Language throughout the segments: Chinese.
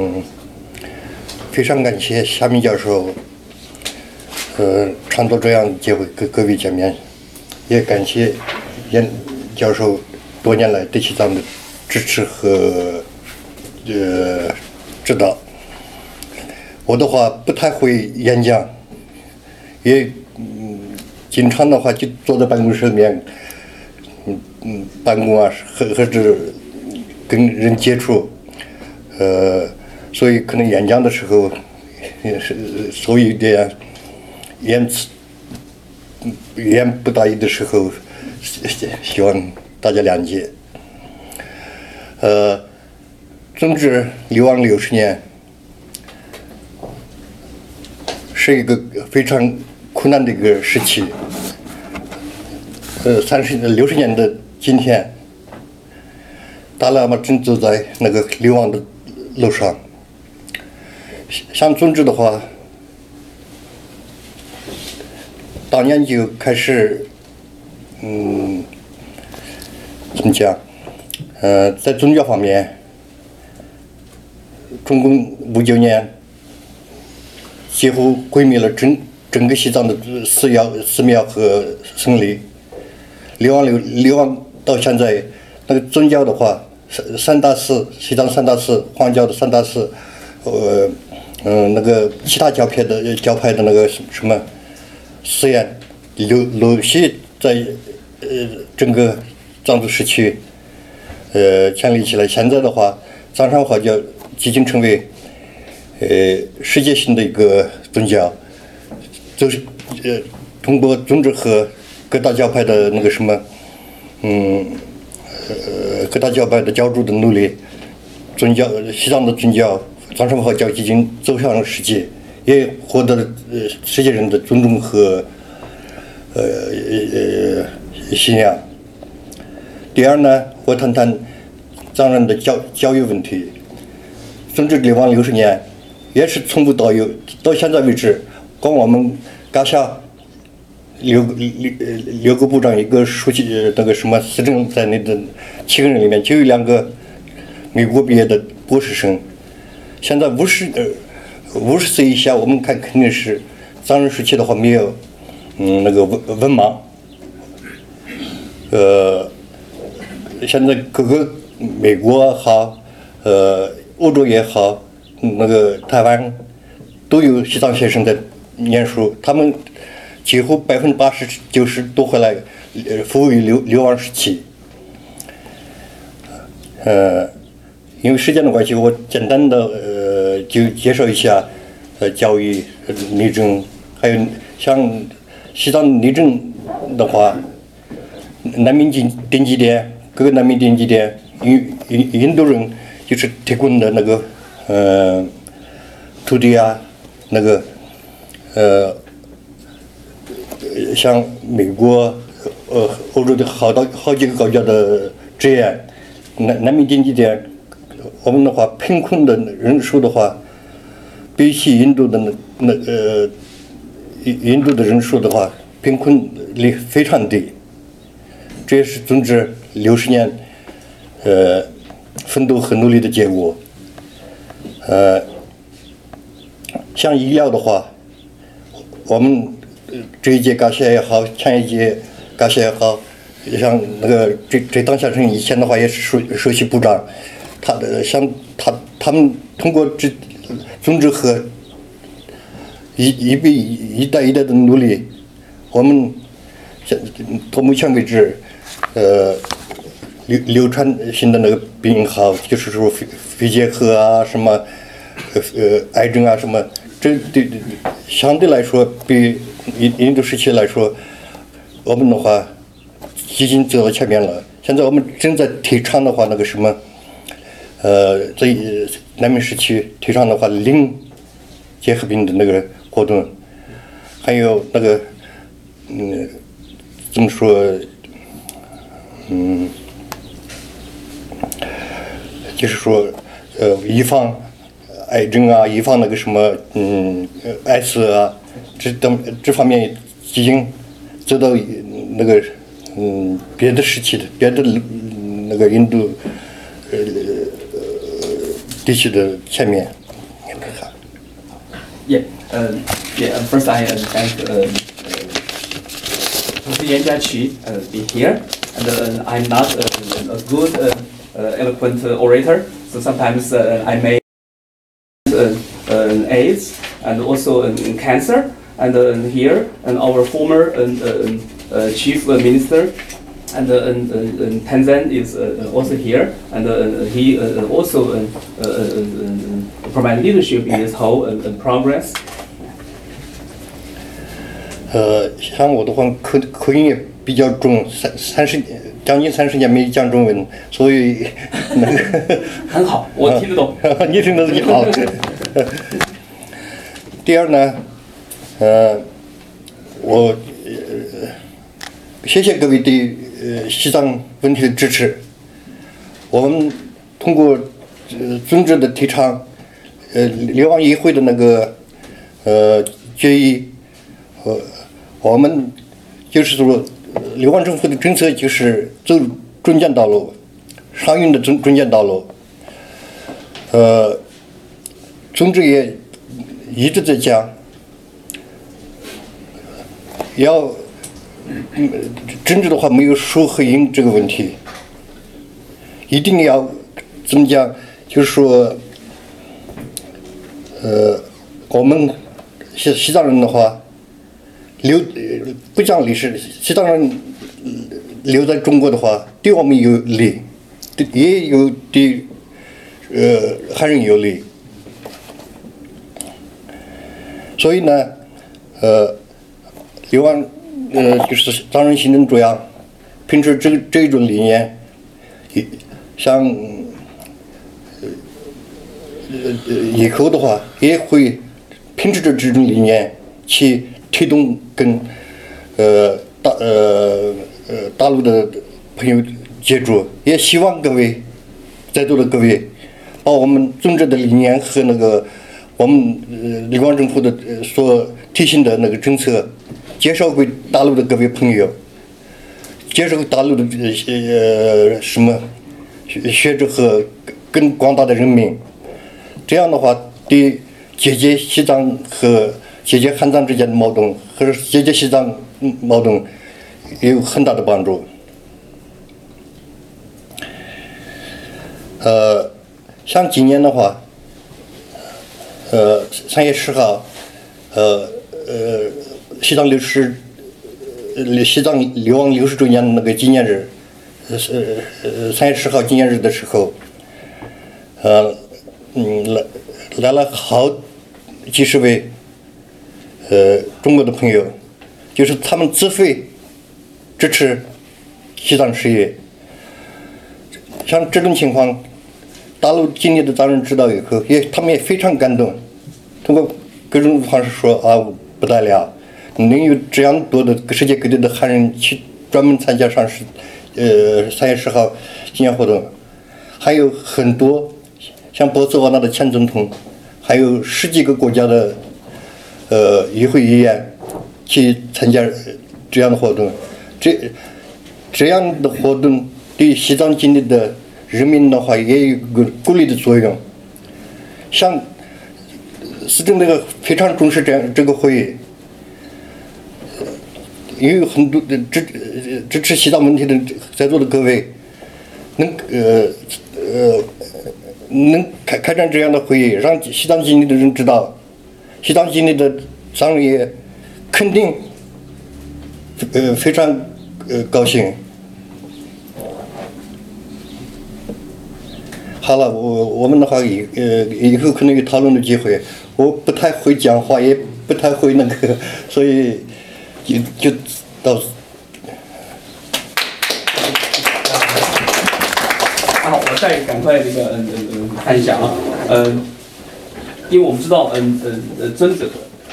嗯非常感谢夏明教授，呃，创造这样的机会跟各位见面，也感谢严教授多年来对西藏的支持和呃指导。我的话不太会演讲，也嗯，经常的话就坐在办公室里面，嗯嗯，办公啊，或或者跟人接触，呃，所以可能演讲的时候也是所以有点言辞言不达意的时候，希望大家谅解。呃，总之，流亡六十年。是一个非常困难的一个时期。呃，三十六十年的今天，达赖嘛正走在那个流亡的路上。像宗旨的话，当年就开始，嗯，怎么讲？呃，在宗教方面，中共五九年。几乎毁灭了整整个西藏的寺庙、寺庙和僧侣。流亡流流亡到现在，那个宗教的话，三三大寺，西藏三大寺，黄教的三大寺，呃，嗯，那个其他教派的教派的那个什么寺院，陆陆续在呃整个藏族时期，呃建立起来。现在的话，藏传佛教已经成为。呃，世界性的一个宗教，就是呃，通过宗旨和各大教派的那个什么，嗯，呃，各大教派的教主的努力，宗教西藏的宗教藏传佛教已经走向了世界，也获得了呃世界人的尊重和呃呃信仰。第二呢，我谈谈藏人的教教育问题，宗旨流亡六十年。也是从无到有，到现在为止，光我们刚下六六六个部长，一个书记，那个什么司政在内的七个人里面，就有两个美国毕业的博士生。现在五十呃五十岁以下，我们看肯定是藏人时期的话没有，嗯，那个文文盲。呃，现在各个美国好，呃，欧洲也好。那个台湾都有西藏学生在念书，他们几乎百分之八十九十都回来，呃，服务于流流亡时期。呃，因为时间的关系，我简单的呃就介绍一下呃教育内政，还有像西藏内政的话，难民定定居点，各个难民定居点，印印印度人就是提供的那个。呃，土地啊，那个，呃，像美国、呃，欧洲的好多好几个国家的资源，难难民定居点，我们的话，贫困的人数的话，比起印度的那那呃，印印度的人数的话，贫困率非常低，这也是总之六十年，呃，奋斗和努力的结果。呃，像医疗的话，我们这一届感谢也好，前一届感谢也好，像那个这这当先生以前的话也是首首席部长，他的像他他们通过这总之和一一辈一代一代的努力，我们现到目前为止，呃，流流传性的那个病号就是说肺肺结核啊什么。呃呃，癌症啊什么，这对相对来说比印印度时期来说，我们的话已经走到前面了。现在我们正在提倡的话，那个什么，呃，在南明时期提倡的话，零结核病的那个活动，还有那个，嗯，怎么说，嗯，就是说，呃，预防。癌症啊，预防那个什么，嗯，艾滋啊，这等这方面基因走到那个嗯别的时期的别的那个印度呃地区的前面。你们看， Yeah, uh, yeah. uh, First, I uh, thank uh, uh, Yan Jiaqi uh, be here, and uh, I'm not uh, a good uh, uh, eloquent uh, orator, so sometimes uh, I may uh, uh, AIDS and also uh, cancer. And uh, here, and our former uh, uh, uh, chief uh, minister and uh, and, uh, and Tanzan is uh, also here, and uh, he uh, also uh, uh, uh, uh, provide leadership in this whole uh, uh, progress. 呃，像我的话口口音也比较重，三三十将近三十年没讲中文，所以那个。很好，我听得懂。你听得就好。第二呢，呃，我呃谢谢各位对 呃西藏问题的支持。我们通过呃宗旨的提倡，呃流亡议会的那个呃决议，呃我们就是说，流亡政府的政策就是走中间道路，商运的中中间道路。呃，宗旨也一直在讲，要嗯政治的话没有输和赢这个问题，一定要怎么讲？就是说，呃，我们西西藏人的话，留不讲历史，西藏人留在中国的话，对我们有利，也有对呃汉人有利。所以呢，呃，流亡呃就是藏人行政主要秉持这这一种理念，以像呃呃以后的话也会秉持着这种理念去推动跟呃大呃呃大陆的朋友接触，也希望各位在座的各位把我们宗旨的理念和那个我们呃李光政府的呃所推行的那个政策介绍给大陆的各位朋友，介绍给大陆的呃呃什么学学者和更广大的人民。这样的话，对解决西藏和解决汉藏之间的矛盾，或者解决西藏矛盾，也有很大的帮助。呃，像今年的话，呃，三月十号，呃呃，西藏六十，呃，西藏流亡六十周年那个纪念日，呃是三月十号纪念日的时候，呃，嗯，来来了好几十位，呃，中国的朋友，就是他们自费支持西藏事业。像这种情况，大陆境内的藏人知道以后，也他们也非常感动，通过各种方式说啊不得了，能有这样多的世界各地的汉人去专门参加上十，呃三月十号纪念活动，还有很多像波斯瓦纳的前总统，还有十几个国家的呃议会议员去参加这样的活动，这这样的活动对西藏境内的人民的话也有个鼓励的作用。像市政那个非常重视这样这个会议，也有很多支支持西藏问题的在座的各位，能呃呃能开开展这样的会议，让西藏境内的人知道，西藏境内的藏人也肯定呃非常呃高兴。好了，我我们的话以呃以后可能有讨论的机会。我不太会讲话，也不太会那个，所以 就就到好，我再赶快那个嗯嗯嗯看一下啊，嗯，因为我们知道嗯嗯呃尊者，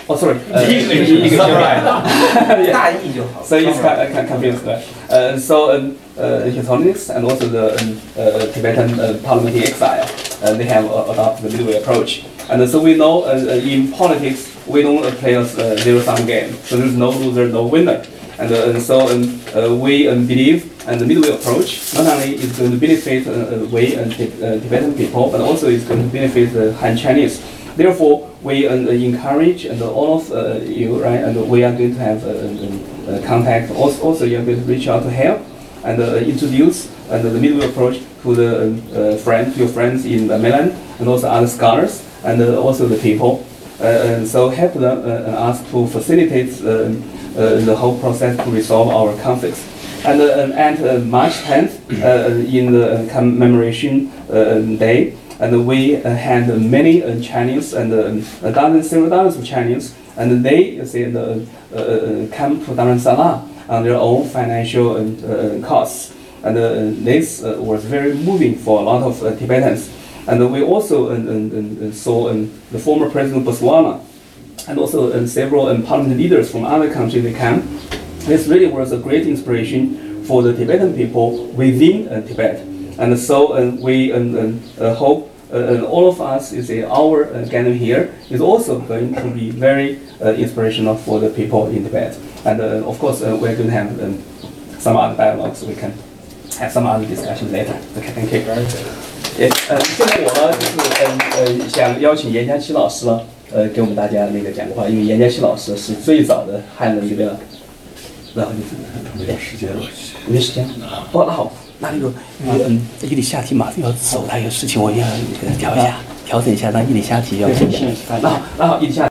哦，sorry，呃一个一个大意就好。 So it's kind of kind of confused. right? Uh, so um, uh, His Holiness and also the um, uh, Tibetan uh, parliamentary exile, uh, they have uh, adopted the middle approach. And so we know uh, uh, in politics we don't uh, play a uh, zero-sum game. So there's no loser, no winner. And, uh, and so um, uh, we believe and the midway approach not only is going to benefit uh, uh, we and uh, Tibetan people, but also is going to benefit the Han Chinese. Therefore, we uh, encourage and all of uh, you, right, and we are going to have uh, uh, contact. Also, also, you are going to reach out to help and uh, introduce and the midway approach to the uh, friend, your friends in the mainland, and also other scholars, and uh, also the people. Uh, and so help them uh, us to facilitate uh, uh, the whole process to resolve our conflicts. And, uh, and at uh, March 10th, uh, in the commemoration uh, day, and we uh, had many uh, Chinese and uh, dozens, several dozens of Chinese, and they uh, uh, come to Dharamsala on their own financial uh, costs. And uh, this uh, was very moving for a lot of uh, Tibetans. And we also saw the former president of Botswana and also several um, parliament leaders from other countries they came. This really was a great inspiration for the Tibetan people within uh, Tibet. And so uh, we uh, hope uh, all of us, you our uh, gathering here is also going to be very uh, inspirational for the people in Tibet. And of course, we're going to have um, some other dialogues. We can have some other discussion later. Okay, thank you. 也呃，现在我呢就是嗯呃想邀请严家琪老师呢，呃给我们大家那个讲个话，因为严家琪老师是最早的汉人这个，然后就是没点时间了。没时间。哦，那好，那那个因为嗯伊里夏提马上要走，他有事情我要那个调一下，调整一下，让伊里夏提要请一下。那好，那好，伊里夏。